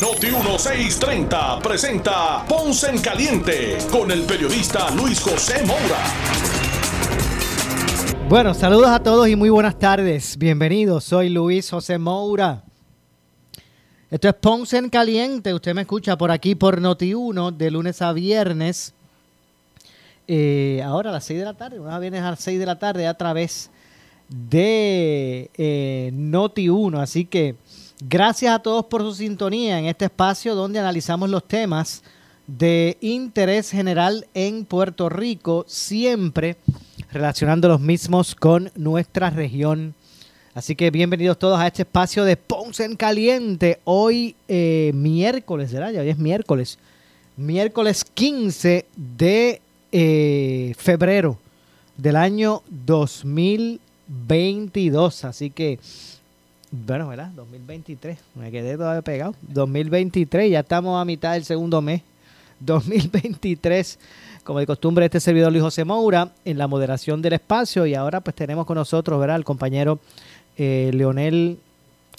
Noti 1630 presenta Ponce en Caliente con el periodista Luis José Moura. Bueno, saludos a todos y muy buenas tardes. Bienvenidos, soy Luis José Moura. Esto es Ponce en Caliente. Usted me escucha por aquí por Noti 1 de lunes a viernes eh, ahora a las 6 de la tarde, una viernes a las 6 de la tarde a través de eh, Noti1. Así que gracias a todos por su sintonía en este espacio donde analizamos los temas de interés general en Puerto Rico, siempre relacionando los mismos con nuestra región. Así que bienvenidos todos a este espacio de Ponce en Caliente. Hoy eh, miércoles, ¿verdad? Ya hoy es miércoles. Miércoles 15 de eh, febrero del año 2022. Así que, bueno, ¿verdad? 2023. Me quedé todavía pegado. 2023, ya estamos a mitad del segundo mes. 2023, como de costumbre, este servidor Luis José Moura en la moderación del espacio. Y ahora pues tenemos con nosotros, ¿verdad? El compañero eh, Leonel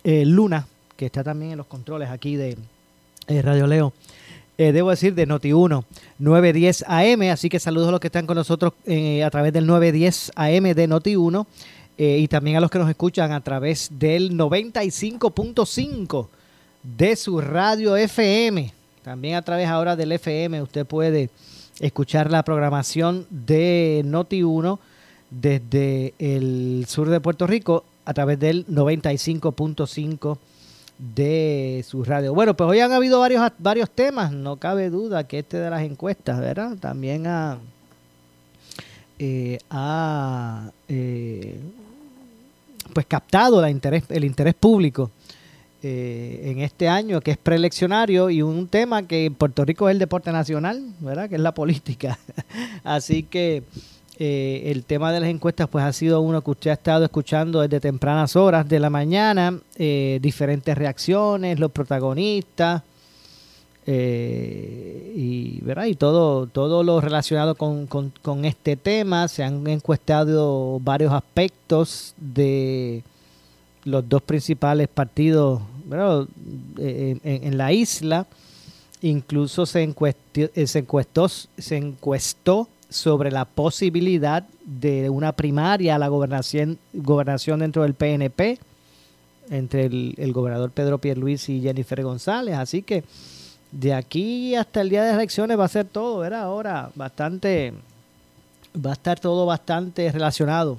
eh, Luna, que está también en los controles aquí de Radio Leo. Eh, debo decir, de Noti1 910 AM. Así que saludos a los que están con nosotros eh, a través del 910 AM de Noti1 eh, y también a los que nos escuchan a través del 95.5 de su radio FM. También a través ahora del FM usted puede escuchar la programación de Noti1 desde el sur de Puerto Rico a través del 95.5 de su radio. Bueno, pues hoy han habido varios, varios temas, no cabe duda que este de las encuestas, ¿verdad? También ha, eh, eh, pues captado la interés, el interés público eh, en este año, que es preeleccionario, y un tema que en Puerto Rico es el deporte nacional, ¿verdad? Que es la política. Así que eh, el tema de las encuestas pues ha sido uno que usted ha estado escuchando desde tempranas horas de la mañana, eh, diferentes reacciones, los protagonistas eh, y, ¿verdad? y todo, todo lo relacionado con, este tema. Se han encuestado varios aspectos de los dos principales partidos en, la isla. Incluso se, encuestó, se encuestó, se encuestó sobre la posibilidad de una primaria a la gobernación, gobernación dentro del PNP entre el, gobernador Pedro Pierluisi y Jennifer González. Así que de aquí hasta el día de elecciones va a ser todo, ¿verdad? Ahora bastante, va a estar todo bastante relacionado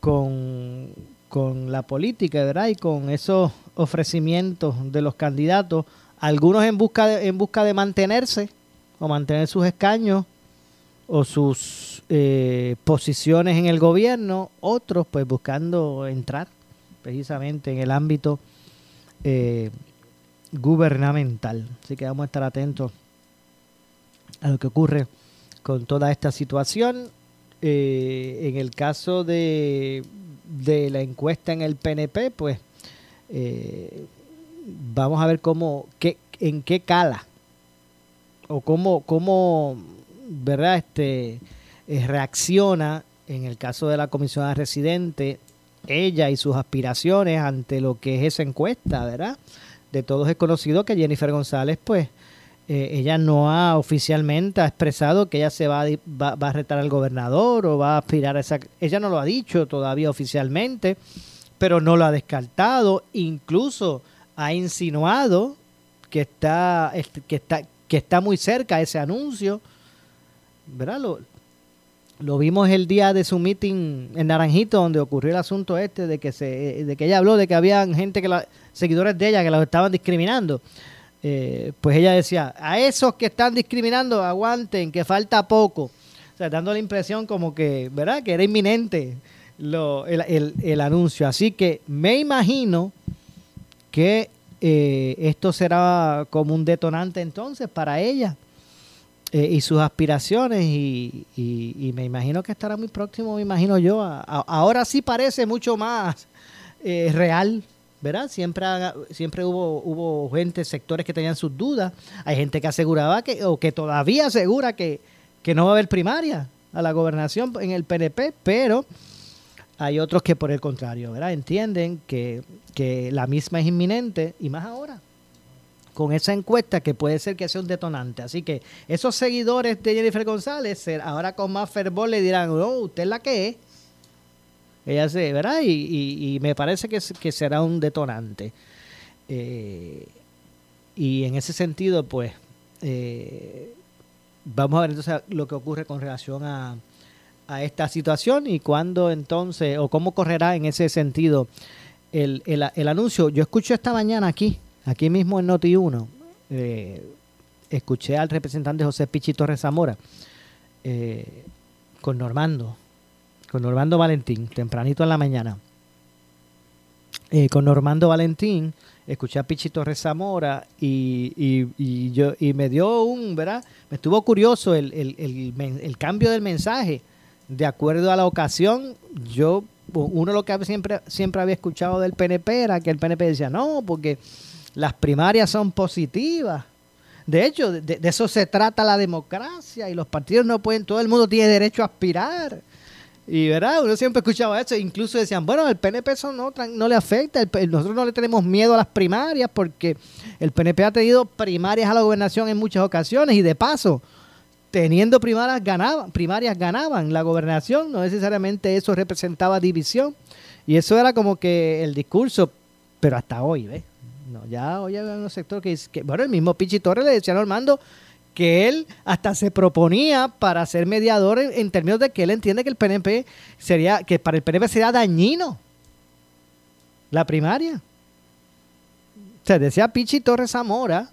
con, con la política, ¿verdad? Y con esos ofrecimientos de los candidatos, algunos en busca de, en busca de mantenerse o mantener sus escaños o sus eh, posiciones en el gobierno, otros pues buscando entrar precisamente en el ámbito eh, gubernamental. Así que vamos a estar atentos a lo que ocurre con toda esta situación. Eh, en el caso de, de, la encuesta en el PNP, pues vamos a ver cómo, qué, en qué cala o cómo, cómo ¿verdad? Este, eh, reacciona en el caso de la comisionada residente, ella y sus aspiraciones ante lo que es esa encuesta, ¿verdad? De todos es conocido que Jennifer González, pues, eh, ella no ha oficialmente ha expresado que ella se va a, va, a retar al gobernador o va a aspirar a esa... Ella no lo ha dicho todavía oficialmente, pero no lo ha descartado, incluso ha insinuado que está, que está, que está muy cerca ese anuncio ¿verdad? Lo, vimos el día de su meeting en Naranjito, donde ocurrió el asunto este de que se, de que ella habló de que había gente que la, seguidores de ella que los estaban discriminando. Eh, pues ella decía, a esos que están discriminando, aguanten, que falta poco. O sea, dando la impresión como que, ¿verdad? Que era inminente lo, el, anuncio. Así que me imagino que eh, esto será como un detonante entonces para ella eh, y sus aspiraciones y, y, me imagino que estará muy próximo, me imagino yo. ahora sí parece mucho más eh, real, ¿verdad? Siempre, siempre hubo, hubo gente, sectores que tenían sus dudas. Hay gente que aseguraba que, o que todavía asegura que, que no va a haber primaria a la gobernación en el PNP, pero hay otros que por el contrario, ¿verdad? Entienden que, que la misma es inminente y más ahora con esa encuesta que puede ser que sea un detonante. Así que esos seguidores de Jennifer González ahora con más fervor le dirán, no, usted es la que es. Ella se, ¿verdad? Y, me parece que, será un detonante. Eh, y en ese sentido, pues, eh, vamos a ver entonces lo que ocurre con relación a, a esta situación y cuándo entonces, o cómo correrá en ese sentido el, el anuncio. Yo escucho esta mañana aquí, aquí mismo en Noti1, eh, escuché al representante José Pichi Torres Zamora eh, con Normando, con Normando Valentín, tempranito en la mañana. Eh, con Normando Valentín, escuché a Pichi Torres Zamora y, y, yo, y me dio un, ¿verdad? Me estuvo curioso el, el, el, el, cambio del mensaje. De acuerdo a la ocasión, yo, uno lo que siempre, siempre había escuchado del PNP era que el PNP decía, no, porque las primarias son positivas. De hecho, de, eso se trata la democracia y los partidos no pueden, todo el mundo tiene derecho a aspirar. Y verdad, uno siempre escuchaba eso, incluso decían, bueno, el PNP eso no, no le afecta, nosotros no le tenemos miedo a las primarias porque el PNP ha tenido primarias a la gobernación en muchas ocasiones y de paso, teniendo primarias ganaban, primarias ganaban la gobernación, no necesariamente eso representaba división. Y eso era como que el discurso, pero hasta hoy, ¿ves? No, ya hoy hay un sector que, que bueno, el mismo Pichi Torres le decía a Normando que él hasta se proponía para ser mediador en, términos de que él entiende que el PNP sería, que para el PNP sería dañino la primaria. O sea, decía Pichi Torres Zamora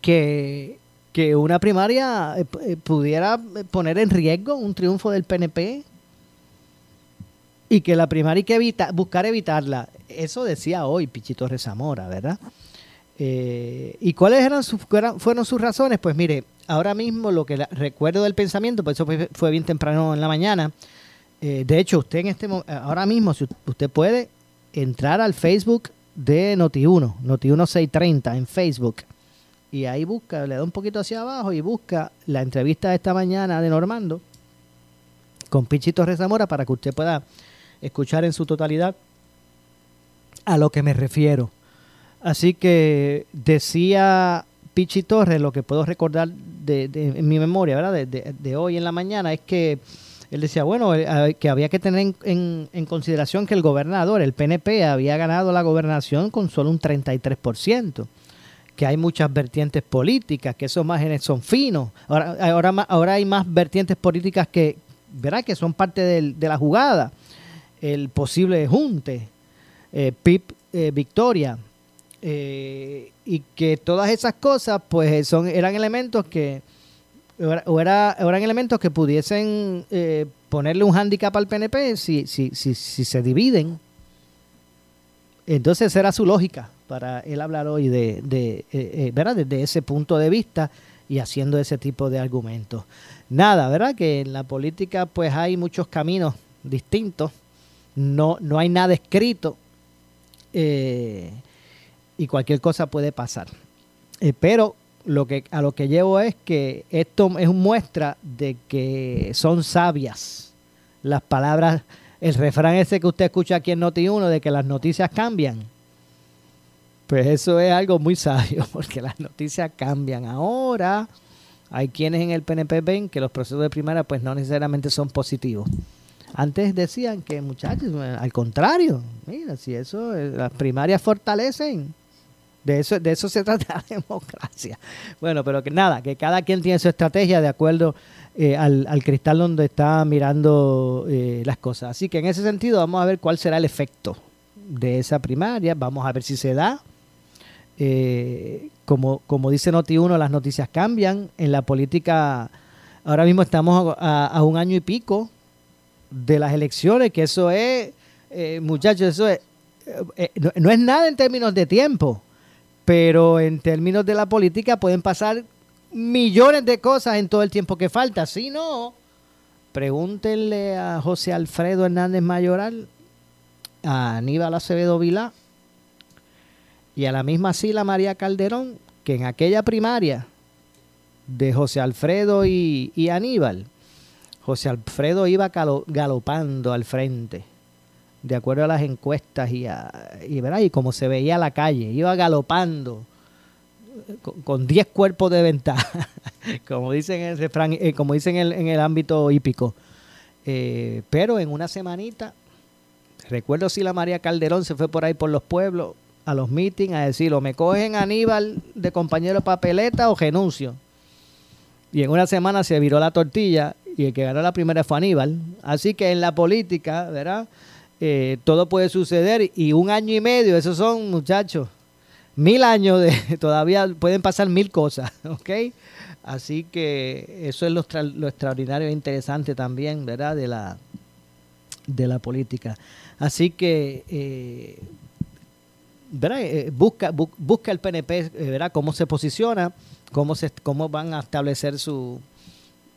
que, que una primaria eh, eh, pudiera poner en riesgo un triunfo del PNP y que la primaria hay que evita, buscar evitarla. Eso decía hoy Pichito Rezamora, ¿verdad? Eh, ¿Y cuáles eran sus, fueron sus razones? Pues mire, ahora mismo lo que recuerdo del pensamiento, pues eso fue, bien temprano en la mañana. Eh, de hecho, usted en este ahora mismo, si usted puede entrar al Facebook de Noti1, Noti1 630 en Facebook, y ahí busca, le da un poquito hacia abajo y busca la entrevista de esta mañana de Normando con Pichito Rezamora para que usted pueda escuchar en su totalidad a lo que me refiero. Así que decía Pichi Torres, lo que puedo recordar de, en mi memoria, ¿verdad? De, hoy en la mañana, es que él decía, bueno, eh, que había que tener en, en, consideración que el gobernador, el PNP, había ganado la gobernación con solo un 33%, que hay muchas vertientes políticas, que esos márgenes son finos. Ahora, ahora, ahora hay más vertientes políticas que, ¿verdad? que son parte de la jugada. El posible junte, eh, PIP eh, Victoria, eh, y que todas esas cosas pues son eran elementos que o, era, eran elementos que pudiesen ponerle un hándicap al PNP si, si, si, si se dividen. Entonces era su lógica para él hablar hoy de, de ¿verdad? desde ese punto de vista y haciendo ese tipo de argumentos. Nada verdad que en la política pues hay muchos caminos distintos no no hay nada escrito eh, y cualquier cosa puede pasar. Eh, pero lo que, a lo que llevo es que esto es muestra de que son sabias las palabras, el refrán ese que usted escucha aquí en Noti1 de que las noticias cambian. Pues eso es algo muy sabio, porque las noticias cambian. Ahora hay quienes en el PNP ven que los procesos de primaria pues no necesariamente son positivos. Antes decían que muchachos, al contrario, mira, si eso, eh, las primarias fortalecen, de eso, de eso se trata la democracia. Bueno, pero que nada, que cada quien tiene su estrategia de acuerdo eh, al, cristal donde está mirando eh, las cosas. Así que en ese sentido vamos a ver cuál será el efecto de esa primaria, vamos a ver si se da. como, como dice Noti1, las noticias cambian. En la política, ahora mismo estamos a un año y pico de las elecciones, que eso es, eh, muchachos, eso es, eh, no, es nada en términos de tiempo, pero en términos de la política pueden pasar millones de cosas en todo el tiempo que falta. Si no, pregúntenle a José Alfredo Hernández Mayoral, a Aníbal Acevedo Vilá y a la misma Sila María Calderón, que en aquella primaria de José Alfredo y, y Aníbal, José Alfredo iba galopando al frente, de acuerdo a las encuestas y, a, y, y como se veía la calle, iba galopando con 10 cuerpos de ventaja, como dicen en el eh, como dicen en el ámbito hípico. Eh, pero en una semanita, recuerdo si la María Calderón se fue por ahí por los pueblos a los meetings a decir o me cogen Aníbal de compañero papeleta o renuncio. Y en una semana se viró la tortilla y el que ganó la primera fue Aníbal. Así que en la política, ¿verdad? Eh, todo puede suceder y un año y medio, esos son muchachos, mil años de todavía pueden pasar mil cosas, ¿ok? Así que eso es lo, extraordinario e interesante también, ¿verdad? De la, de la política. Así que, eh, ¿verdad? Eh, busca, busca el PNP, ¿verdad? Cómo se posiciona, cómo, se, cómo van a establecer su,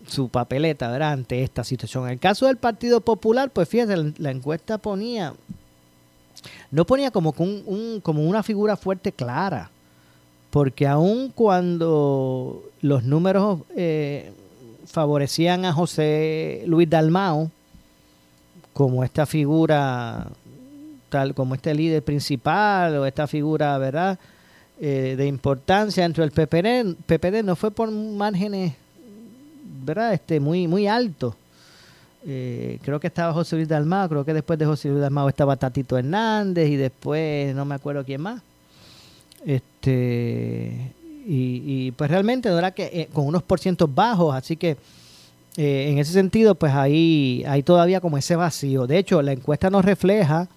su papeleta, ¿verdad? Ante esta situación. En el caso del Partido Popular, pues la, la encuesta ponía no ponía como, un, como una figura fuerte clara, porque aun cuando los números eh, favorecían a José Luis Dalmao como esta figura, tal como este líder principal o esta figura, ¿verdad? Eh, de importancia dentro del PPD, PPD no fue por márgenes, ¿verdad? Este, muy, muy altos eh, creo que estaba José Luis Dalmao, creo que después de José Luis Dalmao estaba Tatito Hernández y después no me acuerdo quién más. Este y, pues realmente que eh, con unos porcientos bajos, así que eh, en ese sentido pues ahí hay todavía como ese vacío. De hecho, la encuesta nos refleja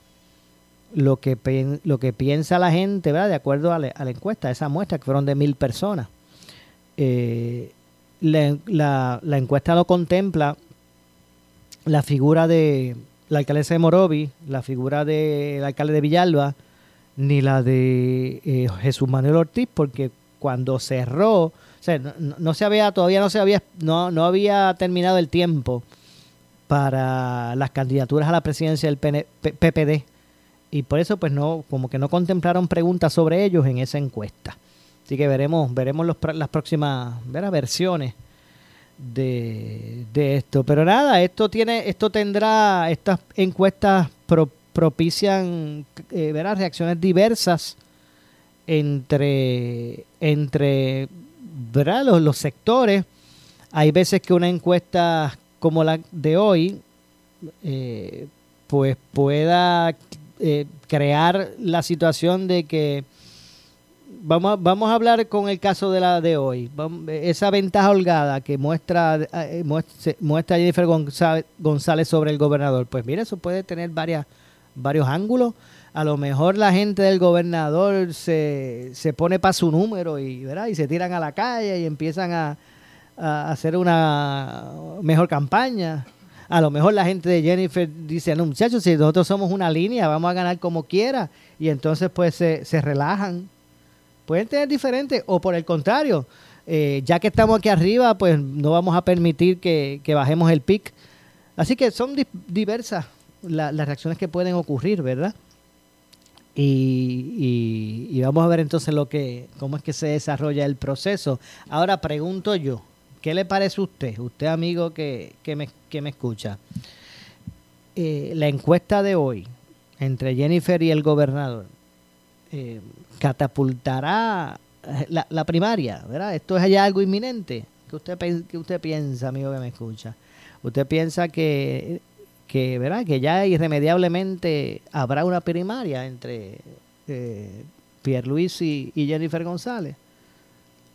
lo que lo que piensa la gente, ¿verdad? De acuerdo a la, encuesta, esa muestra que fueron de mil personas. La, la encuesta lo contempla la figura de la alcaldesa de Morovi, la figura del alcalde de Villalba, ni la de eh, Jesús Manuel Ortiz, porque cuando cerró, o sea, no, se había, todavía no se había, no, no había terminado el tiempo para las candidaturas a la presidencia del PPD. Y por eso, pues no, como que no contemplaron preguntas sobre ellos en esa encuesta. Así que veremos, veremos las próximas versiones de, esto. Pero nada, esto tiene, esto tendrá, estas encuestas propician eh, reacciones diversas entre, entre Los, los sectores. Hay veces que una encuesta como la de hoy, eh, pues pueda eh, crear la situación de que vamos a, vamos a hablar con el caso de la de hoy. Esa ventaja holgada que muestra, eh, muestra, Jennifer González, sobre el gobernador. Pues mire, eso puede tener varias, varios ángulos. A lo mejor la gente del gobernador se, se pone para su número y, ¿verdad? y se tiran a la calle y empiezan a, a hacer una mejor campaña. A lo mejor la gente de Jennifer dice, no muchachos, si nosotros somos una línea, vamos a ganar como quiera. Y entonces pues se, se relajan pueden tener diferentes o por el contrario, eh, ya que estamos aquí arriba, pues no vamos a permitir que, bajemos el pic. Así que son diversas las reacciones que pueden ocurrir, ¿verdad? Y, vamos a ver entonces lo que, cómo es que se desarrolla el proceso. Ahora pregunto yo, ¿qué le parece a usted, usted amigo que, me, que me escucha? Eh, la encuesta de hoy entre Jennifer y el gobernador, eh, catapultará eh, la, primaria, ¿verdad? Esto es ya algo inminente. ¿Qué usted, qué usted piensa, amigo que me escucha? ¿Usted piensa que, que, ¿verdad? que ya irremediablemente habrá una primaria entre eh, Pierre Luis y, Jennifer González?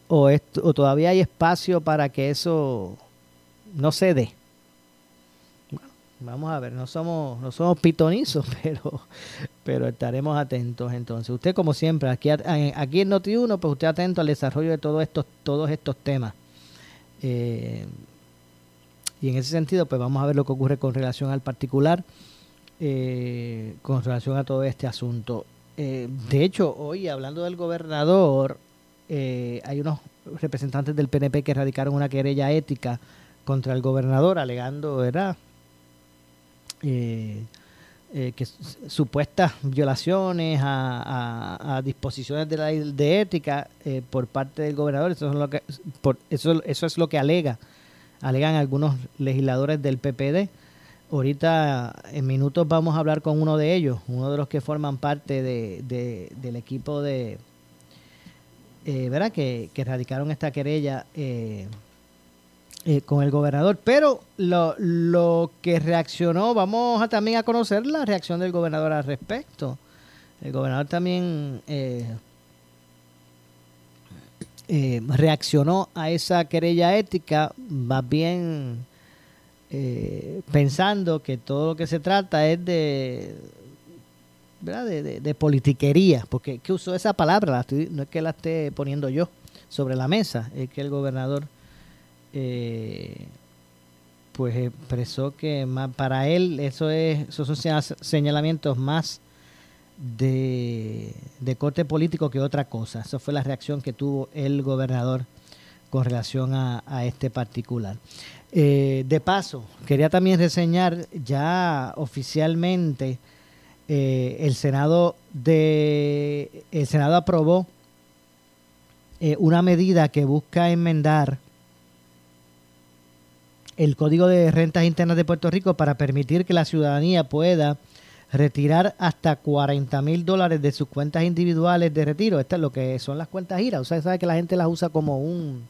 ¿O, ¿O todavía hay espacio para que eso no se dé? Vamos a ver, no somos, no somos pitonizos, pero, pero estaremos atentos entonces. Usted, como siempre, aquí, aquí en Noti1, pues usted atento al desarrollo de todos estos, todos estos temas. Eh, y en ese sentido, pues vamos a ver lo que ocurre con relación al particular, eh, con relación a todo este asunto. Eh, de hecho, hoy, hablando del gobernador, hay unos representantes del PNP que radicaron una querella ética contra el gobernador alegando, ¿verdad? Eh, eh, que supuestas violaciones a, disposiciones de la de ética eh, por parte del gobernador, eso es lo que por, eso, eso es lo que alega, alegan algunos legisladores del PPD. Ahorita en minutos vamos a hablar con uno de ellos, uno de los que forman parte de, del equipo de, eh, ¿verdad? Que, que radicaron esta querella eh, con el gobernador. Pero lo, lo que reaccionó, vamos a también a conocer la reacción del gobernador al respecto. El gobernador también eh, eh, reaccionó a esa querella ética, más bien pensando que todo lo que se trata es de, ¿verdad? de, de, politiquería, porque que usó esa palabra, no es que la esté poniendo yo sobre la mesa, es que el gobernador eh, pues expresó que para él eso es, esos son señalamientos más de, corte político que otra cosa. Esa fue la reacción que tuvo el gobernador con relación a, este particular. Eh, de paso, quería también reseñar ya oficialmente eh, el Senado de el Senado aprobó una medida que busca enmendar el Código de Rentas Internas de Puerto Rico para permitir que la ciudadanía pueda retirar hasta 40 mil dólares de sus cuentas individuales de retiro. Esto es lo que son las cuentas giras. O sea, sabe que la gente las usa como un,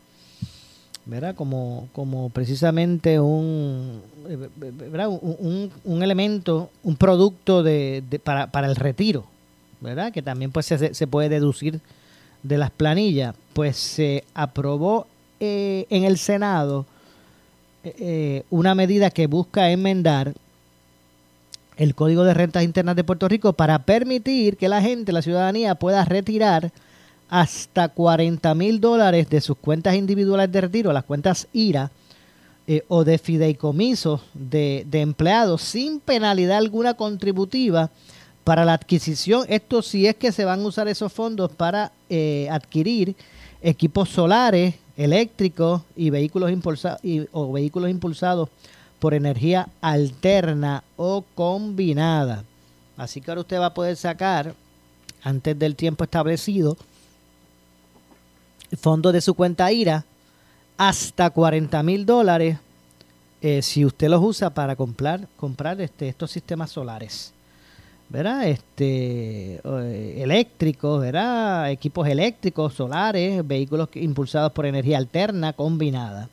¿verdad? Como, como precisamente un, ¿verdad? Un, elemento, un producto de, para, para, el retiro, ¿verdad? Que también pues se, se puede deducir de las planillas. Pues se aprobó eh, en el Senado eh, una medida que busca enmendar el Código de Rentas Internas de Puerto Rico para permitir que la gente, la ciudadanía, pueda retirar hasta 40 mil dólares de sus cuentas individuales de retiro, las cuentas IRA, eh, o de fideicomisos de, empleados sin penalidad alguna contributiva para la adquisición. Esto si es que se van a usar esos fondos para eh, adquirir equipos solares, eléctricos y vehículos impulsados o vehículos impulsados por energía alterna o combinada. Así que ahora usted va a poder sacar antes del tiempo establecido fondos de su cuenta IRA hasta 40 mil dólares eh, si usted los usa para comprar, comprar este, estos sistemas solares. ¿Verdad? Este, eh, eléctricos, ¿verdad? Equipos eléctricos, solares, vehículos impulsados por energía alterna combinada.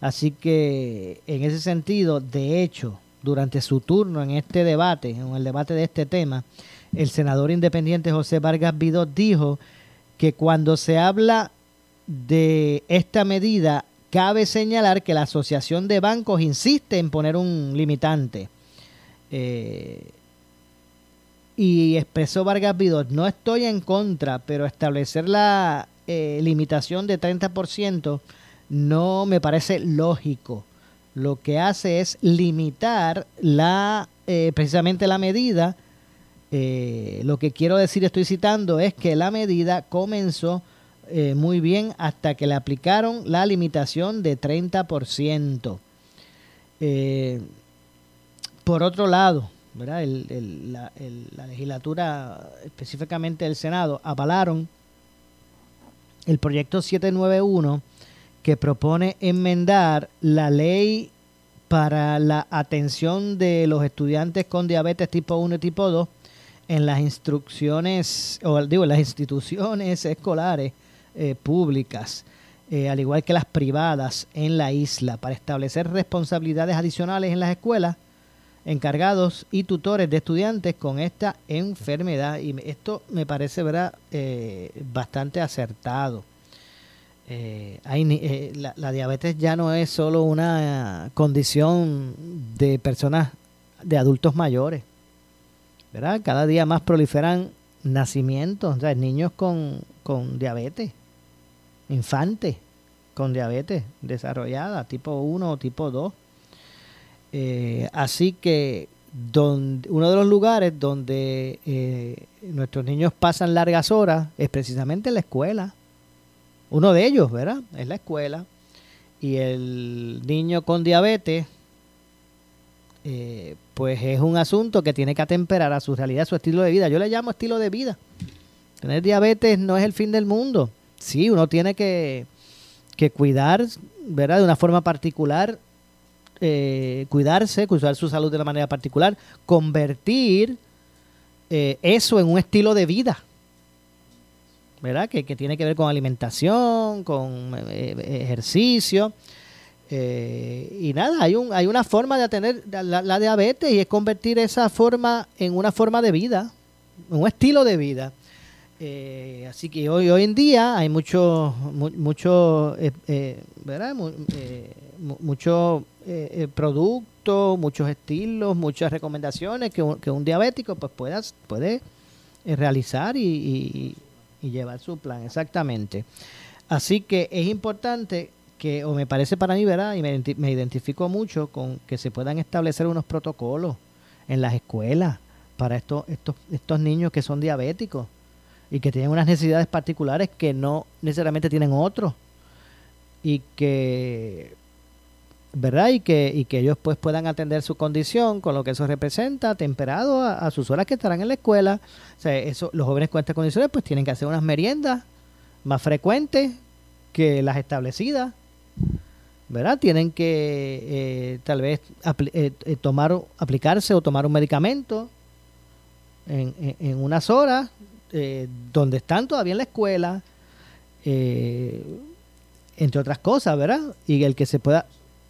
Así que en ese sentido, de hecho, durante su turno en este debate, en el debate de este tema, el senador independiente José Vargas Vidó dijo que cuando se habla de esta medida, cabe señalar que la Asociación de Bancos insiste en poner un limitante. Eh, y expresó Vargas Vidot, no estoy en contra, pero establecer la eh, limitación de 30% no me parece lógico. Lo que hace es limitar la eh, precisamente la medida. Eh, lo que quiero decir, estoy citando, es que la medida comenzó muy bien hasta que le aplicaron la limitación de 30%. por otro lado, la, legislatura, específicamente el Senado, avalaron el proyecto 791 que propone enmendar la ley para la atención de los estudiantes con diabetes tipo 1 y tipo 2 en las instrucciones, o digo, en las instituciones escolares eh, públicas, eh, al igual que las privadas en la isla, para establecer responsabilidades adicionales en las escuelas encargados y tutores de estudiantes con esta enfermedad. Y esto me parece ¿verdad? Eh, bastante acertado. Eh, eh, la, diabetes ya no es solo una condición de personas, de adultos mayores. ¿verdad? Cada día más proliferan nacimientos, o niños con, con diabetes, infantes con diabetes desarrollada, tipo 1 o tipo 2 eh, así que donde, uno de los lugares donde eh, nuestros niños pasan largas horas es precisamente la escuela. Uno de ellos, ¿verdad? Es la escuela. Y el niño con diabetes, eh, pues es un asunto que tiene que atemperar a su realidad, a su estilo de vida. Yo le llamo estilo de vida. Tener diabetes no es el fin del mundo. Sí, uno tiene que, que cuidar, ¿verdad? De una forma particular, eh, cuidarse, cuidar su salud de una manera particular, convertir eh, eso en un estilo de vida. ¿verdad? Que, tiene que ver con alimentación, con eh, ejercicio. Y nada, hay, un, hay una forma de atender la, diabetes y es convertir esa forma en una forma de vida, un estilo de vida. Así que hoy, hoy en día hay mucho, mucho, ¿verdad? mucho producto, muchos estilos, muchas recomendaciones que un, que un diabético pues pueda, puede realizar y, y llevar su plan, exactamente. Así que es importante que, o me parece para mí, ¿verdad? Y me, me identifico mucho con que se puedan establecer unos protocolos en las escuelas para estos, estos, estos niños que son diabéticos y que tienen unas necesidades particulares que no necesariamente tienen otros y que ¿verdad? Y que, y que ellos pues puedan atender su condición con lo que eso representa, temperado a, sus horas que estarán en la escuela. O sea, eso, los jóvenes con estas condiciones pues tienen que hacer unas meriendas más frecuentes que las establecidas, ¿verdad? Tienen que eh, tal vez eh, eh, tomar, aplicarse o tomar un medicamento en, en, unas horas donde están todavía en la escuela, entre otras cosas, ¿verdad? Y el que se pueda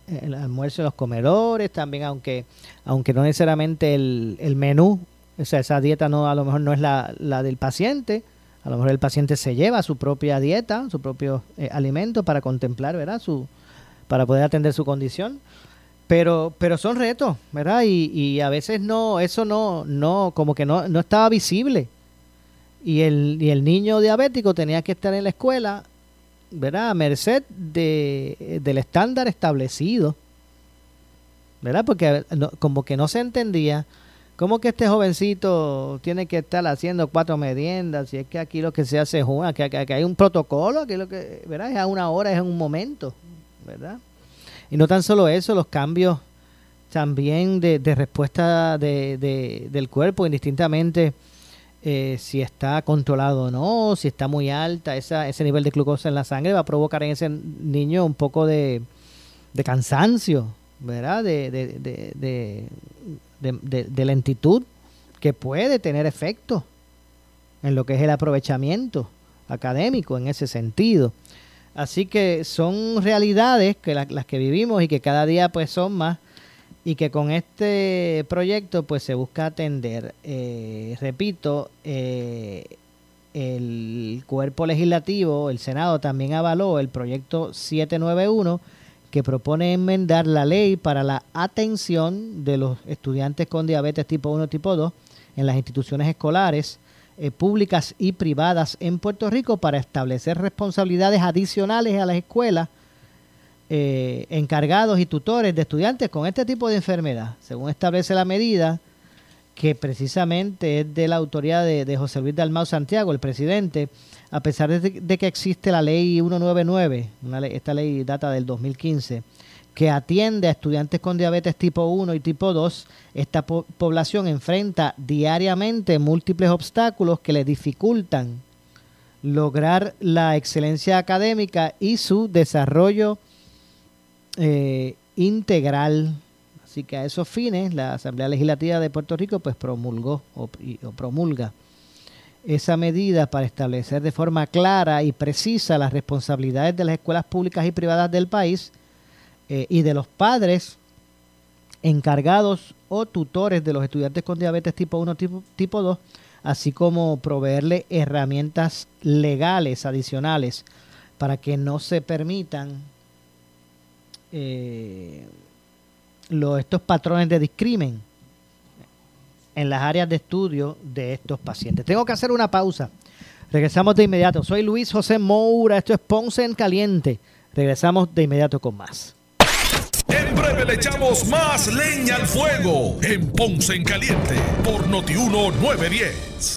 el almuerzo en los comedores también, aunque, aunque no necesariamente el, el menú, o sea, esa dieta no a lo mejor no es la, la del paciente, a lo mejor el paciente se lleva su propia dieta, su propio eh, alimento para contemplar, ¿verdad? Su, para poder atender su condición. Pero, pero son retos, ¿verdad? Y, y a veces no, eso no, no, como que no, no estaba visible. Y el, y el niño diabético tenía que estar en la escuela ¿verdad? A merced de, del estándar establecido, ¿verdad? Porque como que no se entendía cómo que este jovencito tiene que estar haciendo cuatro meriendas, si es que aquí lo que se hace es una, que, hay un protocolo, que lo que, ¿verdad? Es a una hora, es en un momento, ¿verdad? Y no tan solo eso, los cambios también de, de respuesta de, de, del cuerpo, indistintamente eh, si está controlado o no, si está muy alta, esa, ese nivel de glucosa en la sangre va a provocar en ese niño un poco de, cansancio, ¿verdad? De, de, de, lentitud que puede tener efecto en lo que es el aprovechamiento académico en ese sentido. Así que son realidades que las que vivimos y que cada día pues son más y que con este proyecto pues se busca atender, eh, repito, eh, el cuerpo legislativo, el Senado también avaló el proyecto 791 que propone enmendar la ley para la atención de los estudiantes con diabetes tipo 1 y tipo 2 en las instituciones escolares eh, públicas y privadas en Puerto Rico para establecer responsabilidades adicionales a las escuelas eh, encargados y tutores de estudiantes con este tipo de enfermedad, según establece la medida que precisamente es de la autoridad de, José Luis Dalmau Santiago, el presidente, a pesar de, que existe la ley 199, una esta ley data del 2015, que atiende a estudiantes con diabetes tipo 1 y tipo 2, esta población enfrenta diariamente múltiples obstáculos que le dificultan lograr la excelencia académica y su desarrollo eh, integral. Así que a esos fines la Asamblea Legislativa de Puerto Rico pues promulgó o, promulga esa medida para establecer de forma clara y precisa las responsabilidades de las escuelas públicas y privadas del país eh, y de los padres encargados o tutores de los estudiantes con diabetes tipo 1 tipo, tipo 2, así como proveerle herramientas legales adicionales para que no se permitan eh, estos patrones de discrimen en las áreas de estudio de estos pacientes. Tengo que hacer una pausa. Regresamos de inmediato. Soy Luis José Moura. Esto es Ponce en Caliente. Regresamos de inmediato con más. En breve le echamos más leña al fuego en Ponce en Caliente por Notiuno 910.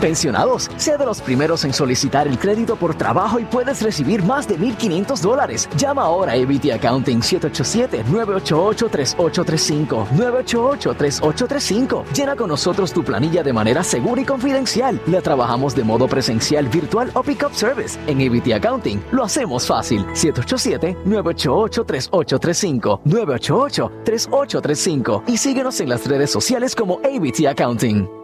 Pensionados, sea de los primeros en solicitar el crédito por trabajo y puedes recibir más de 1.500 dólares. Llama ahora a ABT Accounting 787-988-3835. 988-3835. Llena con nosotros tu planilla de manera segura y confidencial. La trabajamos de modo presencial, virtual o pick-up service. En ABT Accounting lo hacemos fácil. 787-988-3835. 988-3835. Y síguenos en las redes sociales como ABT Accounting.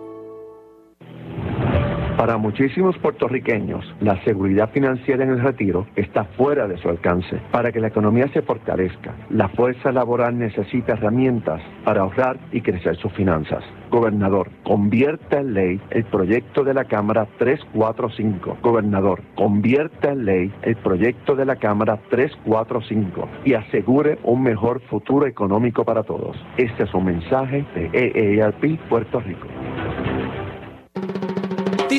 Para muchísimos puertorriqueños, la seguridad financiera en el retiro está fuera de su alcance. Para que la economía se fortalezca, la fuerza laboral necesita herramientas para ahorrar y crecer sus finanzas. Gobernador, convierta en ley el proyecto de la Cámara 345. Gobernador, convierta en ley el proyecto de la Cámara 345 y asegure un mejor futuro económico para todos. Este es un mensaje de EARP Puerto Rico.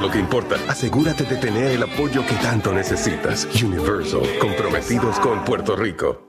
Lo que importa, asegúrate de tener el apoyo que tanto necesitas. Universal, comprometidos con Puerto Rico.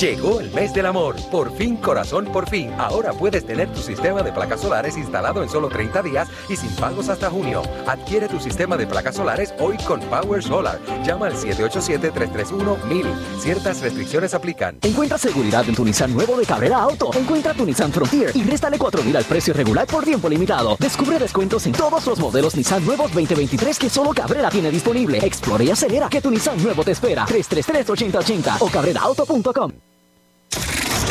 Llegó el mes del amor. Por fin, corazón, por fin. Ahora puedes tener tu sistema de placas solares instalado en solo 30 días y sin pagos hasta junio. Adquiere tu sistema de placas solares hoy con Power Solar. Llama al 787-331-1000. Ciertas restricciones aplican. Encuentra seguridad en tu Nissan nuevo de Cabrera Auto. Encuentra tu Nissan Frontier y réstale 4000 al precio regular por tiempo limitado. Descubre descuentos en todos los modelos Nissan nuevos 2023 que solo Cabrera tiene disponible. Explora y acelera que tu Nissan nuevo te espera. 333-8080 o cabreraauto.com.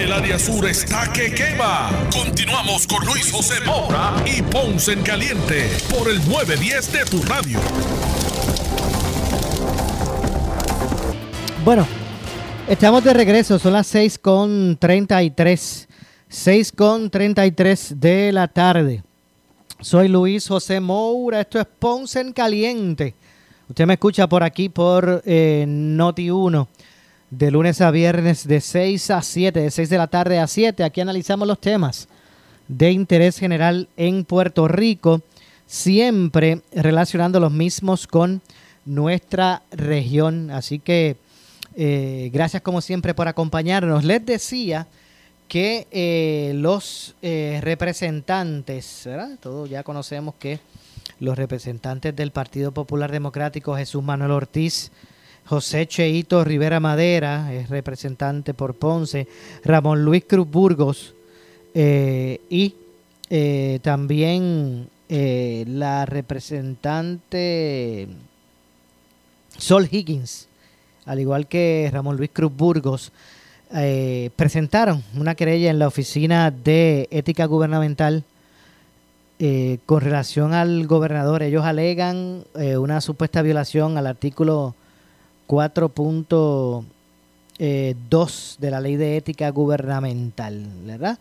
El área sur está que quema. Continuamos con Luis José Moura y Ponce en Caliente por el 910 de tu radio. Bueno, Estamos de regreso, son las 6 con 33. 6 con 33 de la tarde. Soy Luis José Moura, esto es Ponce en Caliente. Usted me escucha por aquí por eh, Noti 1, de lunes a viernes de 6 a 7, de 6 de la tarde a 7. Aquí analizamos los temas de interés general en Puerto Rico, siempre relacionando los mismos con nuestra región. Así que eh, gracias como siempre por acompañarnos. Les decía que eh, los eh, representantes, ¿verdad? Todos ya conocemos que los representantes del Partido Popular Democrático, Jesús Manuel Ortiz, José Cheito Rivera Madera, es representante por Ponce, Ramón Luis Cruz Burgos y también la representante Sol Higgins al igual que Ramón Luis Cruz Burgos, eh, presentaron una querella en la Oficina de Ética Gubernamental eh, con relación al gobernador. Ellos alegan eh, una supuesta violación al artículo 4.2 de la Ley de Ética Gubernamental, ¿verdad?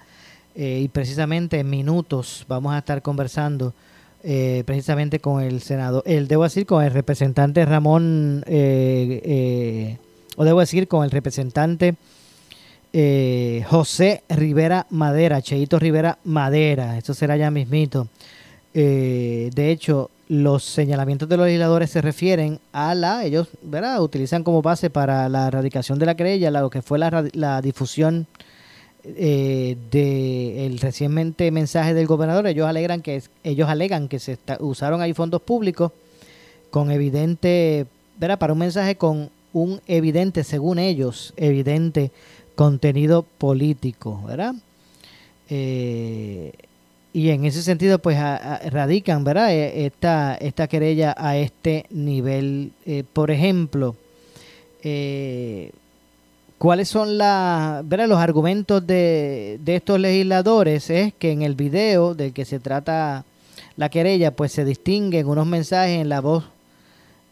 y precisamente en minutos vamos a estar conversando eh, precisamente con el senador, el, debo decir con el representante Ramón, eh, eh, o debo decir con el representante José Rivera Madera, Cheito Rivera Madera, eso será ya mismito. de hecho, los señalamientos de los legisladores se refieren a la, ellos, ¿verdad? Utilizan como base para la erradicación de la querella lo que fue la, la difusión eh, del recientemente mensaje del gobernador, ellos alegan que ellos alegan que se usaron ahí fondos públicos con evidente, ¿verdad? Para un mensaje con un evidente, según ellos, evidente contenido político, ¿verdad? Eh, y en ese sentido, pues radican, ¿verdad? E, esta, esta querella a este nivel. Eh, por ejemplo, eh, ¿Cuáles son la, los argumentos de, estos legisladores? Es que en el video del que se trata la querella, pues se distinguen unos mensajes en la voz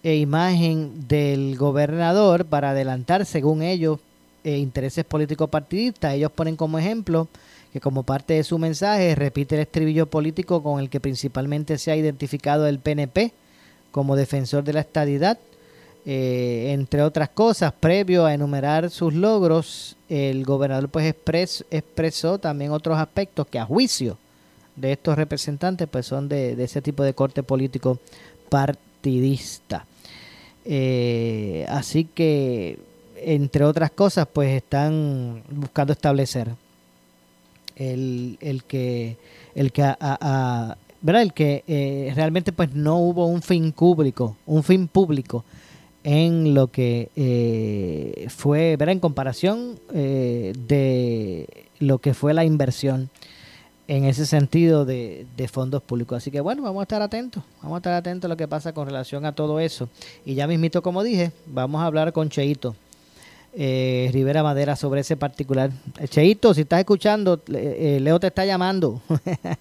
e imagen del gobernador para adelantar, según ellos, eh, intereses políticos partidistas. Ellos ponen como ejemplo que como parte de su mensaje repite el estribillo político con el que principalmente se ha identificado el PNP como defensor de la estadidad eh, entre otras cosas, previo a enumerar sus logros, el gobernador pues expresó también otros aspectos que a juicio de estos representantes pues son de, ese tipo de corte político partidista. Eh, así que, entre otras cosas, pues están buscando establecer el, el que el que a, ¿verdad? el que eh, realmente pues no hubo un fin público, un fin público en lo que eh, fue, ver en comparación eh, de lo que fue la inversión en ese sentido de, de, fondos públicos. Así que bueno, vamos a estar atentos, vamos a estar atentos a lo que pasa con relación a todo eso. Y ya mismito, como dije, vamos a hablar con Cheito eh, Rivera Madera sobre ese particular. Eh, Cheito, si estás escuchando, eh, Leo te está llamando.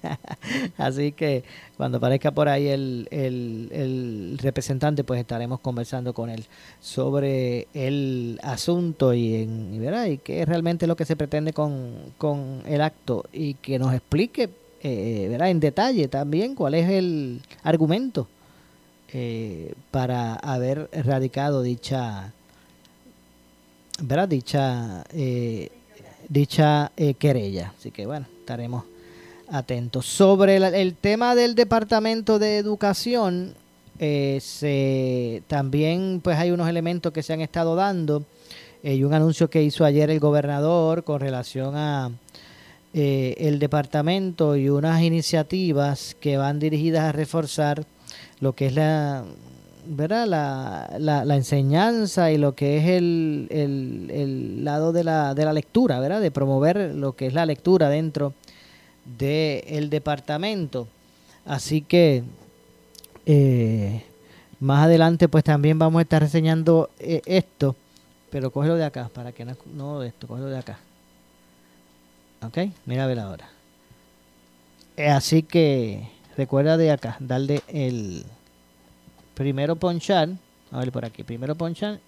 Así que cuando aparezca por ahí el, el, representante, pues estaremos conversando con él sobre el asunto y, en, y, y qué es realmente lo que se pretende con, el acto y que nos explique eh, ¿verdad? en detalle también cuál es el argumento para haber erradicado dicha ¿verdad? dicha, eh, dicha eh, querella. Así que bueno, estaremos atentos. Sobre el tema del Departamento de Educación, eh, se, también pues hay unos elementos que se han estado dando y un anuncio que hizo ayer el gobernador con relación a el departamento y unas iniciativas que van dirigidas a reforzar lo que es la ¿verdad? La, la, enseñanza y lo que es el, el, lado de la, de la lectura, ¿verdad? De promover lo que es la lectura dentro del departamento. Así que eh, más adelante pues también vamos a estar reseñando eh, esto, pero cógelo de acá, para que no, no esto, cógelo de acá. ¿Ok? Mira a ver ahora. Eh, así que recuerda de acá, darle el primero ponchar, a ver por aquí, primero ponchar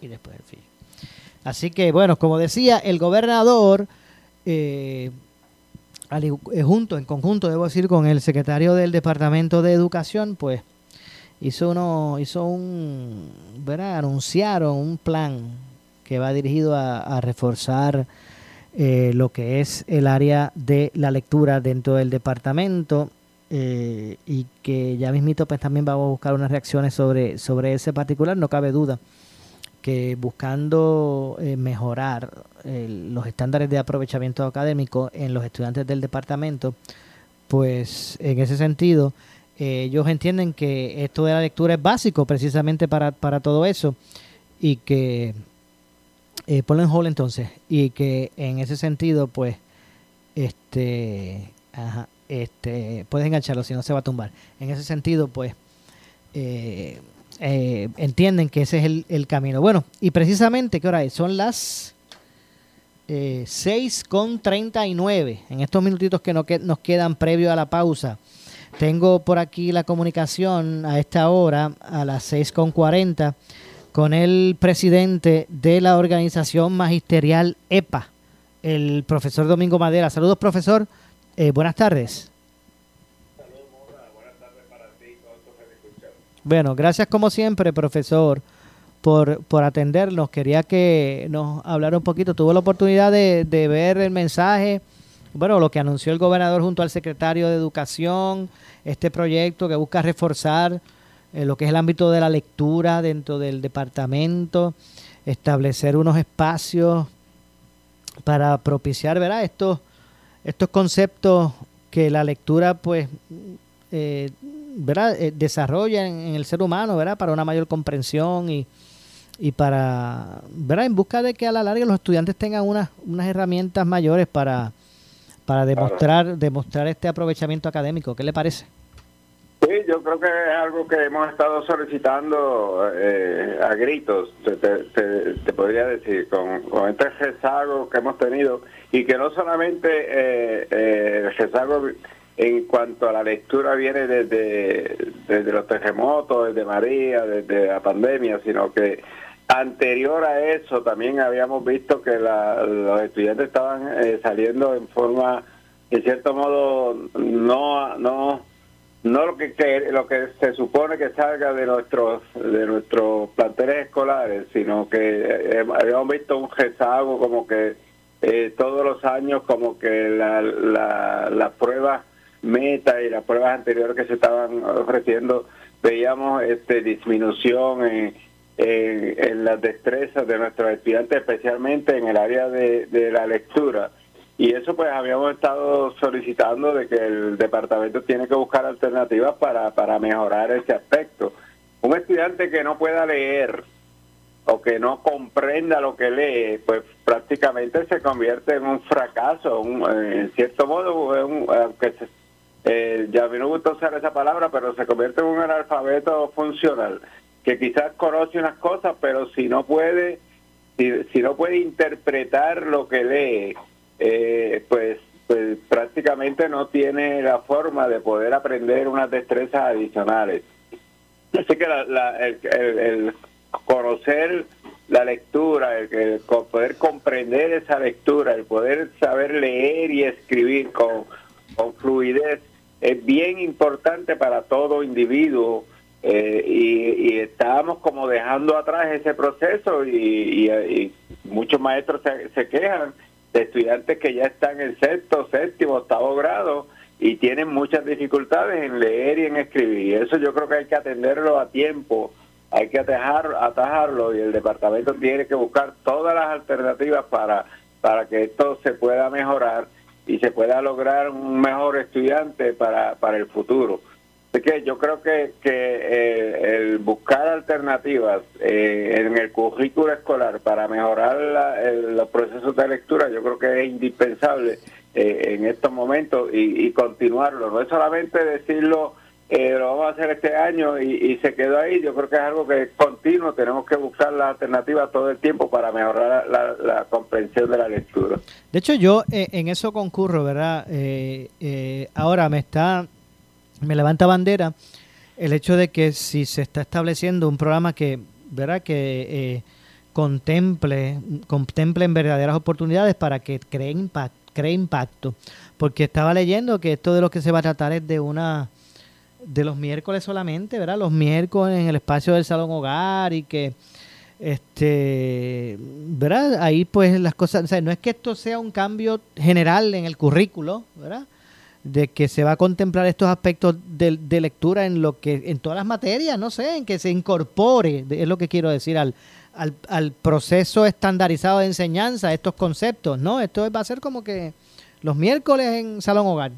y después el fin. Así que, bueno, como decía, el gobernador, eh, eh, junto, en conjunto, debo decir, con el secretario del Departamento de Educación, pues hizo uno, hizo un, ¿verdad? Anunciaron un plan que va dirigido a, a reforzar eh, lo que es el área de la lectura dentro del departamento eh, y que ya mismito pues también vamos a buscar unas reacciones sobre, sobre ese particular, no cabe duda que buscando eh, mejorar los estándares de aprovechamiento académico en los estudiantes del departamento, pues en ese sentido eh, ellos entienden que esto de la lectura es básico precisamente para, para todo eso y que eh, ponlo en hold entonces y que en ese sentido pues este ajá, este puedes engancharlo si no se va a tumbar en ese sentido pues eh, eh, entienden que ese es el, camino bueno y precisamente qué hora es son las eh, 6 con 39 en estos minutitos que, que nos quedan previo a la pausa tengo por aquí la comunicación a esta hora a las 6 con 40 con el presidente de la organización magisterial EPA, el profesor Domingo Madera. Saludos, profesor. Eh, buenas tardes. Bueno, gracias como siempre, profesor, por, por atendernos. Quería que nos hablara un poquito. Tuvo la oportunidad de, de ver el mensaje, bueno, lo que anunció el gobernador junto al secretario de Educación, este proyecto que busca reforzar eh, lo que es el ámbito de la lectura dentro del departamento, establecer unos espacios para propiciar, ¿verdad? Estos, estos conceptos que la lectura, pues, eh, ¿verdad? Eh, desarrolla en, en el ser humano, ¿verdad? Para una mayor comprensión y, y para, ¿verdad? En busca de que a la larga los estudiantes tengan unas, unas herramientas mayores para, para demostrar, demostrar este aprovechamiento académico. ¿Qué le parece? Sí, yo creo que es algo que hemos estado solicitando eh, a gritos, te, te- te- podría decir, con, con este rezago que hemos tenido. Y que no solamente eh, eh, el rezago en cuanto a la lectura viene desde, desde los terremotos, desde María, desde la pandemia, sino que anterior a eso también habíamos visto que la- los estudiantes estaban eh, saliendo en forma, en cierto modo, no no no lo que, lo que se supone que salga de nuestros de nuestros planteles escolares sino que eh, habíamos visto un rezago como que eh, todos los años como que la, la, las pruebas meta y las pruebas anteriores que se estaban ofreciendo veíamos este disminución en, en, en las destrezas de nuestros estudiantes especialmente en el área de, de la lectura y eso pues habíamos estado solicitando de que el departamento tiene que buscar alternativas para, para mejorar ese aspecto. Un estudiante que no pueda leer o que no comprenda lo que lee, pues prácticamente se convierte en un fracaso, un- en cierto modo, aunque se- eh, ya a mí no me gusta usar esa palabra, pero se convierte en un analfabeto funcional, que quizás conoce unas cosas, pero si no puede, si, si no puede interpretar lo que lee, eh, pues, pues prácticamente no tiene la forma de poder aprender unas destrezas adicionales. Así que la- la- el, el- conocer la lectura, el, el poder comprender esa lectura, el poder saber leer y escribir con, fluidez es bien importante para todo individuo eh, y, y estábamos como dejando atrás ese proceso y, y- muchos maestros se quejan de estudiantes que ya están en sexto, séptimo, octavo grado y tienen muchas dificultades en leer y en escribir. Eso yo creo que hay que atenderlo a tiempo, hay que atajar, atajarlo y el departamento tiene que buscar todas las alternativas para, para que esto se pueda mejorar y se pueda lograr un mejor estudiante para, para el futuro. Así que yo creo que, que eh, el buscar alternativas eh, en el currículo escolar para mejorar la- el- los procesos de lectura, yo creo que es indispensable eh, en estos momentos y, continuarlo. No es solamente decirlo, eh, lo vamos a hacer este año y, se quedó ahí. Yo creo que es algo que es continuo. Tenemos que buscar las alternativas todo el tiempo para mejorar la, la comprensión de la lectura. De hecho, yo en eso concurro, ¿verdad? Ahora me está, me levanta bandera el hecho de que si se está estableciendo un programa que, ¿verdad? Que, eh, contemple, contemplen verdaderas oportunidades para que impacto, cree impacto. Porque estaba leyendo que esto de lo que se va a tratar es de una de los miércoles solamente, ¿verdad? Los miércoles en el espacio del salón hogar y que este, ¿verdad? Ahí pues las cosas, o sea, no es que esto sea un cambio general en el currículo, ¿verdad? De que se va a contemplar estos aspectos de, de lectura en lo que, en todas las materias, no sé, en que se incorpore, es lo que quiero decir, al, al, al proceso estandarizado de enseñanza, estos conceptos, ¿no? Esto va a ser como que los miércoles en salón hogar.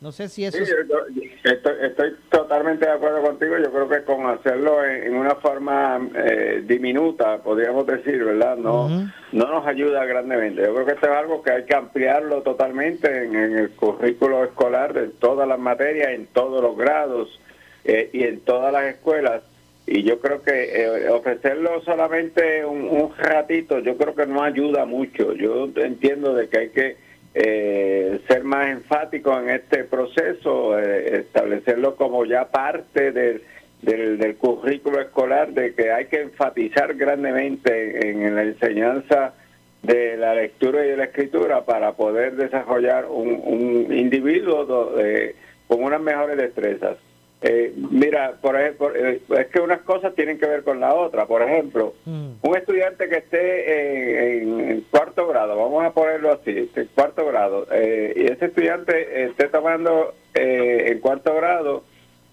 No sé si eso... Sí, yo- yo estoy, estoy totalmente de acuerdo contigo. Yo creo que con hacerlo en, en una forma eh, diminuta, podríamos decir, ¿verdad? No, no nos ayuda grandemente. Yo creo que esto es algo que hay que ampliarlo totalmente en, en el currículo escolar de todas las materias, en todos los grados eh, y en todas las escuelas. Y yo creo que eh, ofrecerlo solamente un, un ratito, yo creo que no ayuda mucho. Yo entiendo de que hay que eh, ser más enfático en este proceso, eh, establecerlo como ya parte del, del, del currículo escolar, de que hay que enfatizar grandemente en, la enseñanza de la lectura y de la escritura para poder desarrollar un, un individuo eh, con unas mejores destrezas. Eh, mira, por ejemplo, eh, es que unas cosas tienen que ver con la otra. Por ejemplo, un estudiante que esté en, en cuarto grado, vamos a ponerlo así, este, cuarto grado, eh, y ese estudiante esté tomando eh, en cuarto grado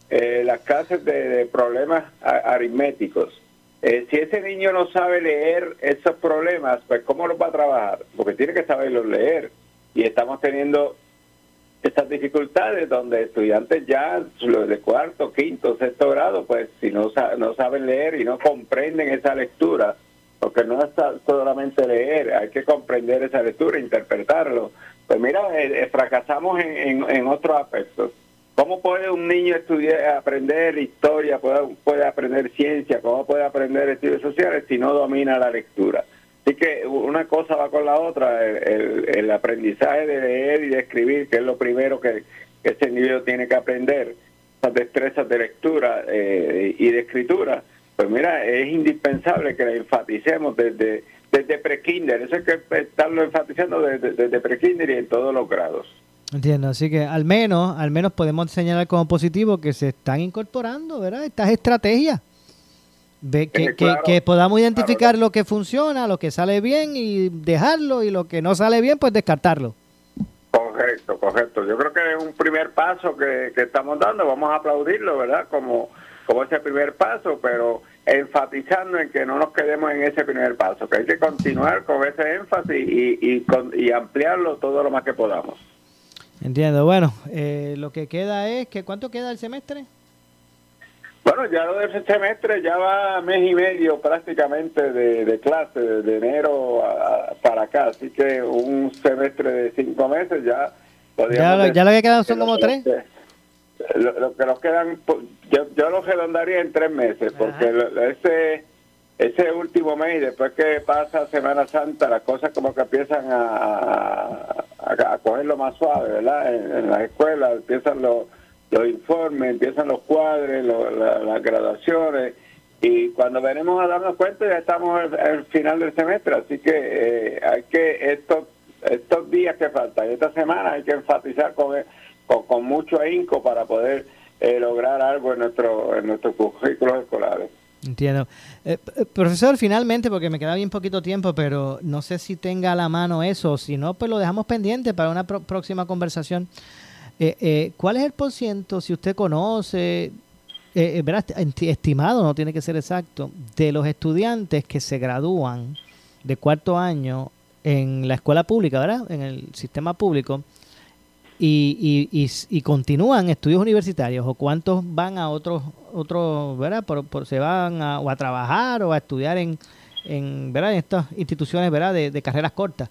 eh, las clases de, de problemas aritméticos. Eh, si ese niño no sabe leer esos problemas, pues ¿cómo los va a trabajar? Porque tiene que saberlos leer. Y estamos teniendo estas dificultades donde estudiantes ya de cuarto, quinto, sexto grado, pues si no, no saben leer y no comprenden esa lectura, porque no es solamente leer, hay que comprender esa lectura, interpretarlo. Pues mira, eh, eh, fracasamos en, en, en otros aspectos. ¿Cómo puede un niño estudiar, aprender historia, puede, puede aprender ciencia, cómo puede aprender estudios sociales si no domina la lectura? Así que una cosa va con la otra, el, el- el aprendizaje de leer y de escribir, que es lo primero que, que ese individuo tiene que aprender, esas destrezas de lectura eh, y de escritura, pues mira, es indispensable que la enfaticemos desde, desde prekinder, eso hay que estarlo enfatizando desde, desde prekinder y en todos los grados. Entiendo, así que al menos, al menos podemos señalar como positivo que se están incorporando, ¿verdad? Estas estrategias. Ve que, Eh, que- claro, que podamos identificar lo que funciona, lo que sale bien y dejarlo y lo que no sale bien, pues descartarlo. Correcto, correcto. Yo creo que es un primer paso que, que estamos dando, vamos a aplaudirlo, ¿verdad? Como, como ese primer paso, pero enfatizando en que no nos quedemos en ese primer paso, que hay que continuar con ese énfasis y, y, con- y ampliarlo todo lo más que podamos. Entiendo. Bueno, eh, lo que queda es que ¿cuánto queda el semestre? Bueno, ya lo del semestre ya va mes y medio prácticamente de, de clase, de enero a- para acá, así que un semestre de cinco meses ya... Ya, ya lo que quedan son como tres. Lo, lo que nos quedan, pues, yo, yo lo redondaría en tres meses, porque lo- ese ese último mes y después que pasa Semana Santa, las cosas como que empiezan a, a, a cogerlo más suave, ¿verdad? En, en las escuelas empiezan los, los informes, empiezan los cuadres, lo- la- las graduaciones, y cuando venimos a darnos cuenta ya estamos al, al final del semestre, así que eh, hay que estos estos días que faltan, esta semana hay que enfatizar con, con, mucho ahínco para poder eh, lograr algo en nuestro en nuestros currículos escolares. Entiendo. Eh, profesor, finalmente, porque me queda bien poquito tiempo, pero no sé si tenga a la mano eso, si no, pues lo dejamos pendiente para una pro- próxima conversación. Eh, eh, ¿Cuál es el porciento, si usted conoce, eh, eh, estimado, no tiene que ser exacto, de los estudiantes que se gradúan de cuarto año en la escuela pública, ¿verdad? En el sistema público, y, y, y, y continúan estudios universitarios o cuántos van a otros otros verdad por, por- se van a, o a trabajar o a estudiar en en verdad en estas instituciones verdad de carreras cortas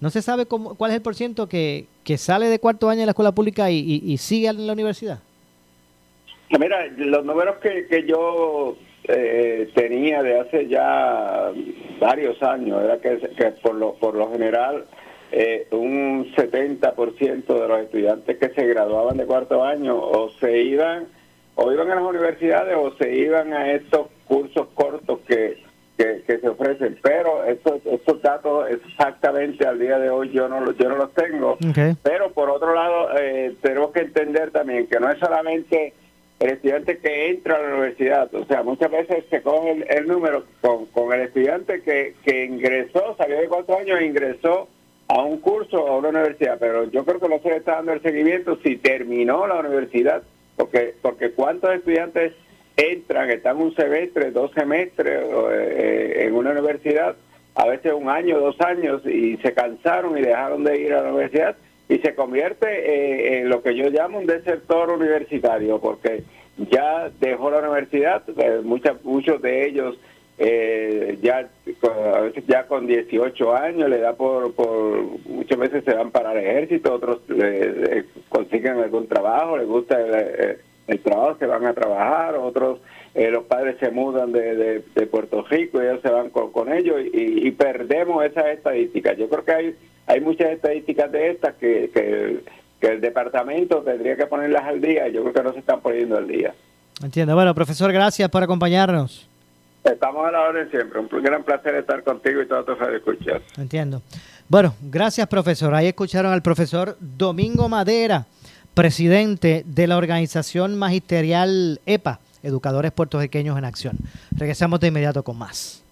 no se sabe cómo, cuál es el porciento que, que sale de cuarto año de la escuela pública y, y, sigue en la universidad. Mira, los números que, que yo eh, tenía de hace ya varios años era que, que por, lo, por lo general eh, un 70% de los estudiantes que se graduaban de cuarto año o se iban o iban a las universidades o se iban a estos cursos cortos que, que, que se ofrecen, pero estos, estos datos exactamente al día de hoy yo no, los- yo no los tengo. Pero por otro lado, eh, tenemos que entender también que no es solamente el estudiante que entra a la universidad, o sea, muchas veces se coge el, el número con, con el estudiante que, que ingresó, salió de cuatro años e ingresó a un curso o a una universidad, pero yo creo que no se le está dando el seguimiento si terminó la universidad, porque porque cuántos estudiantes entran, están un semestre, dos semestres o, eh, en una universidad, a veces un año, dos años, y se cansaron y dejaron de ir a la universidad y se convierte eh, en lo que yo llamo un desertor universitario, porque ya dejó la universidad, eh, muchos de ellos eh, ya a veces ya con 18 años le da por, por muchas veces se van para el ejército, otros eh, eh, consiguen algún trabajo, les gusta el, eh, el trabajo, se van a trabajar, otros eh, los padres se mudan de, de- de Puerto Rico y ellos se van con, con ellos y, y perdemos esas estadísticas. Yo creo que hay hay muchas estadísticas de estas que, que, que el departamento tendría que ponerlas al día y yo creo que no se están poniendo al día. Entiendo. Bueno, profesor, gracias por acompañarnos. Estamos a la orden siempre. Un gran placer estar contigo y todos tus escuchar. Entiendo. Bueno, gracias, profesor. Ahí escucharon al profesor Domingo Madera, presidente de la organización magisterial EPA, Educadores Puertorriqueños en Acción. Regresamos de inmediato con más.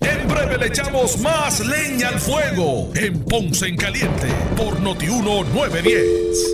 En breve le echamos más leña al fuego en Ponce en Caliente por Notiuno 910.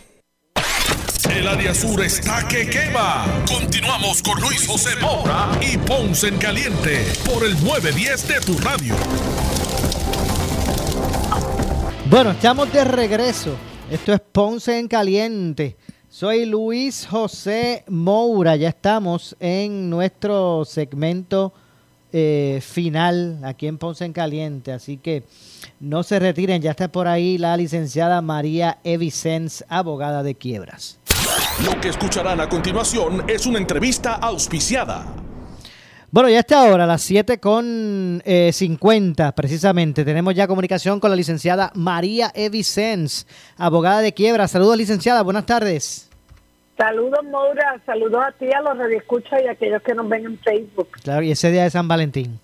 El área sur está que quema. Continuamos con Luis José Moura y Ponce en Caliente por el 910 de tu radio. Bueno, estamos de regreso. Esto es Ponce en Caliente. Soy Luis José Moura. Ya estamos en nuestro segmento eh, final aquí en Ponce en Caliente. Así que no se retiren. Ya está por ahí la licenciada María Evicens, abogada de quiebras. Lo que escucharán a continuación es una entrevista auspiciada. Bueno, ya está ahora, a las 7 con eh, 50 precisamente. Tenemos ya comunicación con la licenciada María Evicens, abogada de quiebra. Saludos, licenciada. Buenas tardes. Saludos, Moura. Saludos a ti, a los radioescuchas y a aquellos que nos ven en Facebook. Claro, y ese día de San Valentín.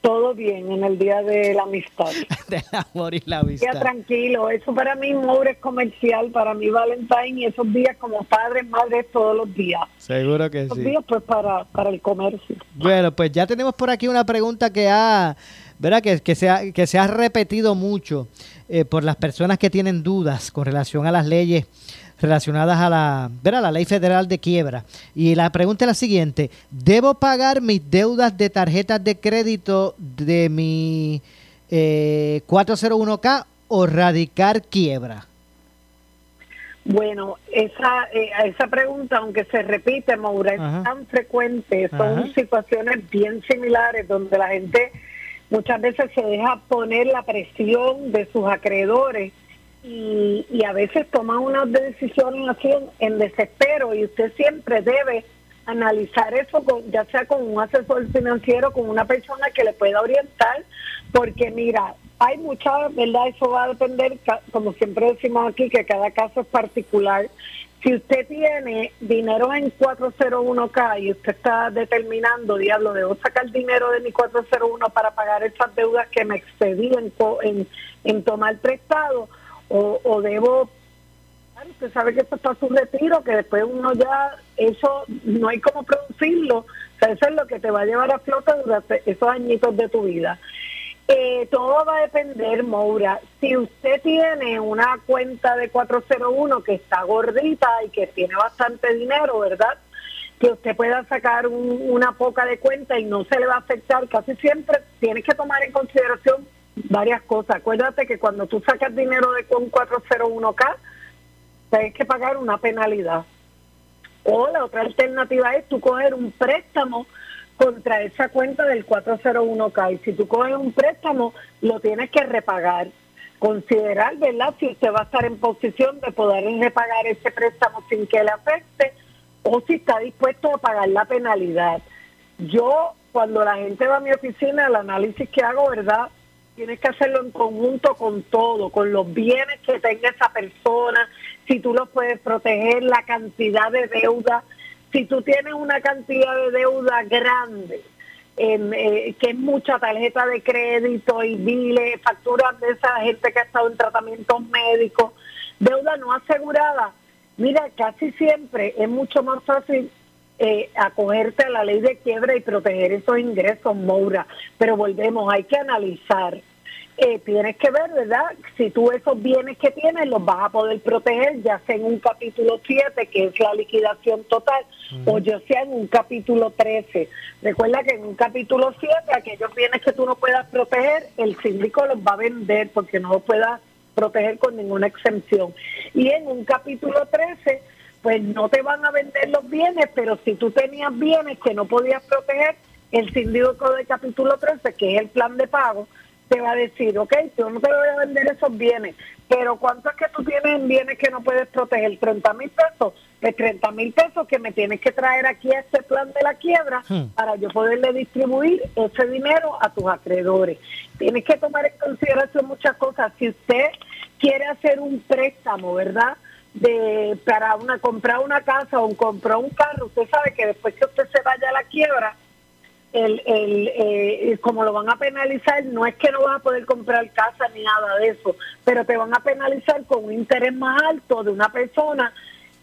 Todo bien en el Día de la Amistad. Del amor y la amistad. tranquilo. Eso para mí, Moura, es comercial. Para mí, Valentine y esos días como padres, madres, todos los días. Seguro que Esos sí. días, pues, para, para el comercio. Bueno, pues ya tenemos por aquí una pregunta que ha, ¿verdad? Que, que se, ha, que se ha repetido mucho eh, por las personas que tienen dudas con relación a las leyes relacionadas a la, ¿verdad? la ley federal de quiebra. Y la pregunta es la siguiente, ¿debo pagar mis deudas de tarjetas de crédito de mi eh, 401k o radicar quiebra? Bueno, esa eh, esa pregunta, aunque se repite, Maura, es Ajá. tan frecuente, son Ajá. situaciones bien similares donde la gente muchas veces se deja poner la presión de sus acreedores y, y a veces toman unas decisiones así en, desespero y usted siempre debe analizar eso con, ya sea con un asesor financiero, con una persona que le pueda orientar, porque mira, hay mucha, ¿verdad? Eso va a depender, como siempre decimos aquí, que cada caso es particular. Si usted tiene dinero en 401k y usted está determinando, diablo, debo sacar dinero de mi 401 para pagar esas deudas que me excedí en, en, en tomar prestado, o, o debo Claro, usted sabe que esto está su retiro, que después uno ya, eso no hay cómo producirlo. O sea, eso es lo que te va a llevar a flote durante esos añitos de tu vida. Eh, todo va a depender, Moura. Si usted tiene una cuenta de 401 que está gordita y que tiene bastante dinero, ¿verdad? Que usted pueda sacar un- una poca de cuenta y no se le va a afectar. Casi siempre tienes que tomar en consideración varias cosas. Acuérdate que cuando tú sacas dinero de un 401k, tienes que pagar una penalidad. O la otra alternativa es tú coger un préstamo contra esa cuenta del 401k. Y si tú coges un préstamo, lo tienes que repagar. Considerar, ¿verdad?, si usted va a estar en posición de poder repagar ese préstamo sin que le afecte o si está dispuesto a pagar la penalidad. Yo, cuando la gente va a mi oficina, el análisis que hago, ¿verdad? Tienes que hacerlo en conjunto con todo, con los bienes que tenga esa persona, si tú los puedes proteger, la cantidad de deuda. Si tú tienes una cantidad de deuda grande, em, eh, que es mucha tarjeta de crédito y biles, facturas de esa gente que ha estado en tratamientos médicos, deuda no asegurada, mira, casi siempre es mucho más fácil eh, acogerte a la ley de quiebra y proteger esos ingresos, Moura. Pero volvemos, hay que analizar. Eh, tienes que ver, ¿verdad? Si tú esos bienes que tienes los vas a poder proteger, ya sea en un capítulo 7, que es la liquidación total, o ya sea en un capítulo 13. Recuerda que en un capítulo 7, aquellos bienes que tú no puedas proteger, el síndico los va a vender porque no los puedas proteger con ninguna exención. Y en un capítulo 13, pues no te van a vender los bienes, pero si tú tenías bienes que no podías proteger, el síndico del capítulo 13, que es el plan de pago, te va a decir, ok, yo no te voy a vender esos bienes, pero ¿cuánto es que tú tienes en bienes que no puedes proteger? 30 mil pesos. De 30 mil pesos que me tienes que traer aquí a este plan de la quiebra Hmm. para yo poderle distribuir ese dinero a tus acreedores. Tienes que tomar en consideración muchas cosas. Si usted quiere hacer un préstamo, ¿verdad? de para una comprar una casa o comprar un carro, usted sabe que después que usted se vaya a la quiebra, el, el, eh, como lo van a penalizar, no es que no vas a poder comprar casa ni nada de eso, pero te van a penalizar con un interés más alto de una persona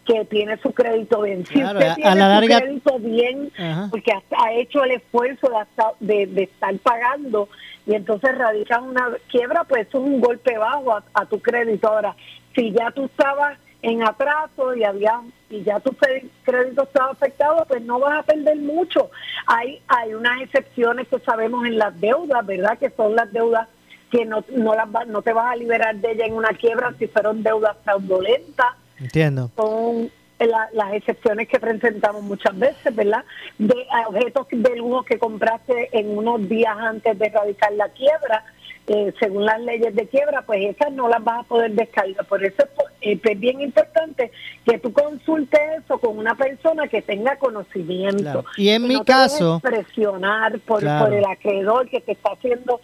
que tiene su crédito bien. Si Claro, usted a- a tiene la su larga- crédito bien, Ajá. porque ha, ha hecho el esfuerzo de, hasta- de, de estar pagando y entonces radica una quiebra, pues es un golpe bajo a, a tu crédito. Ahora, si ya tú estabas en atraso y había y ya tu crédito estaba afectado, pues no vas a perder mucho. Hay hay unas excepciones que sabemos en las deudas, ¿verdad? Que son las deudas que no no las va- no te vas a liberar de ella en una quiebra si fueron deudas fraudulentas Entiendo. son la- las excepciones que presentamos muchas veces, ¿verdad? De objetos de lujo que compraste en unos días antes de erradicar la quiebra, eh, según las leyes de quiebra, pues esas no las vas a poder descargar. Por eso es, eh, es bien importante que tú consultes eso con una persona que tenga conocimiento. Claro. Y en Que mi no te caso- presionar por, Claro. por el acreedor que te está haciendo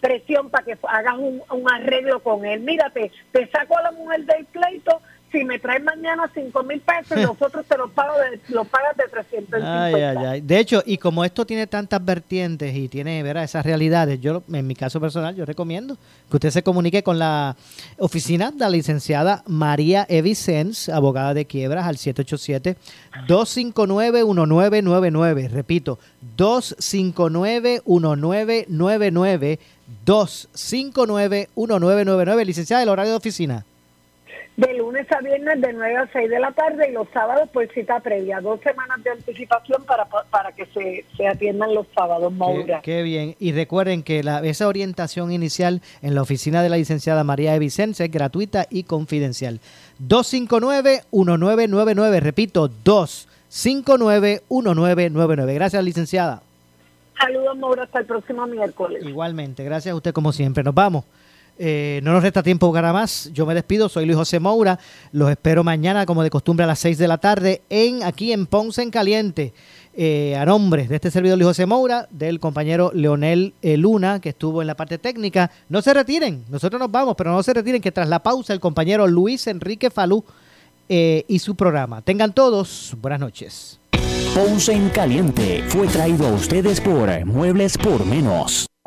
presión para que hagas un, un arreglo con él. Mírate, te saco a la mujer del pleito si me traes mañana cinco mil pesos nosotros te los, pago de, los pagas de 350. Ay, ay, ay. De hecho, y como esto tiene tantas vertientes y tiene ¿verdad? esas realidades, yo en mi caso personal, yo recomiendo que usted se comunique con la oficina de la licenciada María Evicens, abogada de quiebras, al 787-259-1999. Repito, 259-1999. 259-1999. Licenciada, el horario de oficina. De lunes a viernes de 9 a 6 de la tarde y los sábados por cita previa. Dos semanas de anticipación para, para que se, se atiendan los sábados, Maura. Qué, qué bien. Y recuerden que la, esa orientación inicial en la oficina de la licenciada María de Vicenza es gratuita y confidencial. 259-1999. Repito, 259-1999. Gracias, licenciada. Saludos, Maura. Hasta el próximo miércoles. Igualmente. Gracias a usted como siempre. Nos vamos. Eh, no nos resta tiempo para más. Yo me despido. Soy Luis José Moura. Los espero mañana, como de costumbre, a las 6 de la tarde, en aquí en Ponce en Caliente. Eh, a nombre de este servidor Luis José Moura, del compañero Leonel eh, Luna, que estuvo en la parte técnica. No se retiren. Nosotros nos vamos, pero no se retiren, que tras la pausa, el compañero Luis Enrique Falú eh, y su programa. Tengan todos buenas noches. Ponce en Caliente fue traído a ustedes por Muebles por Menos.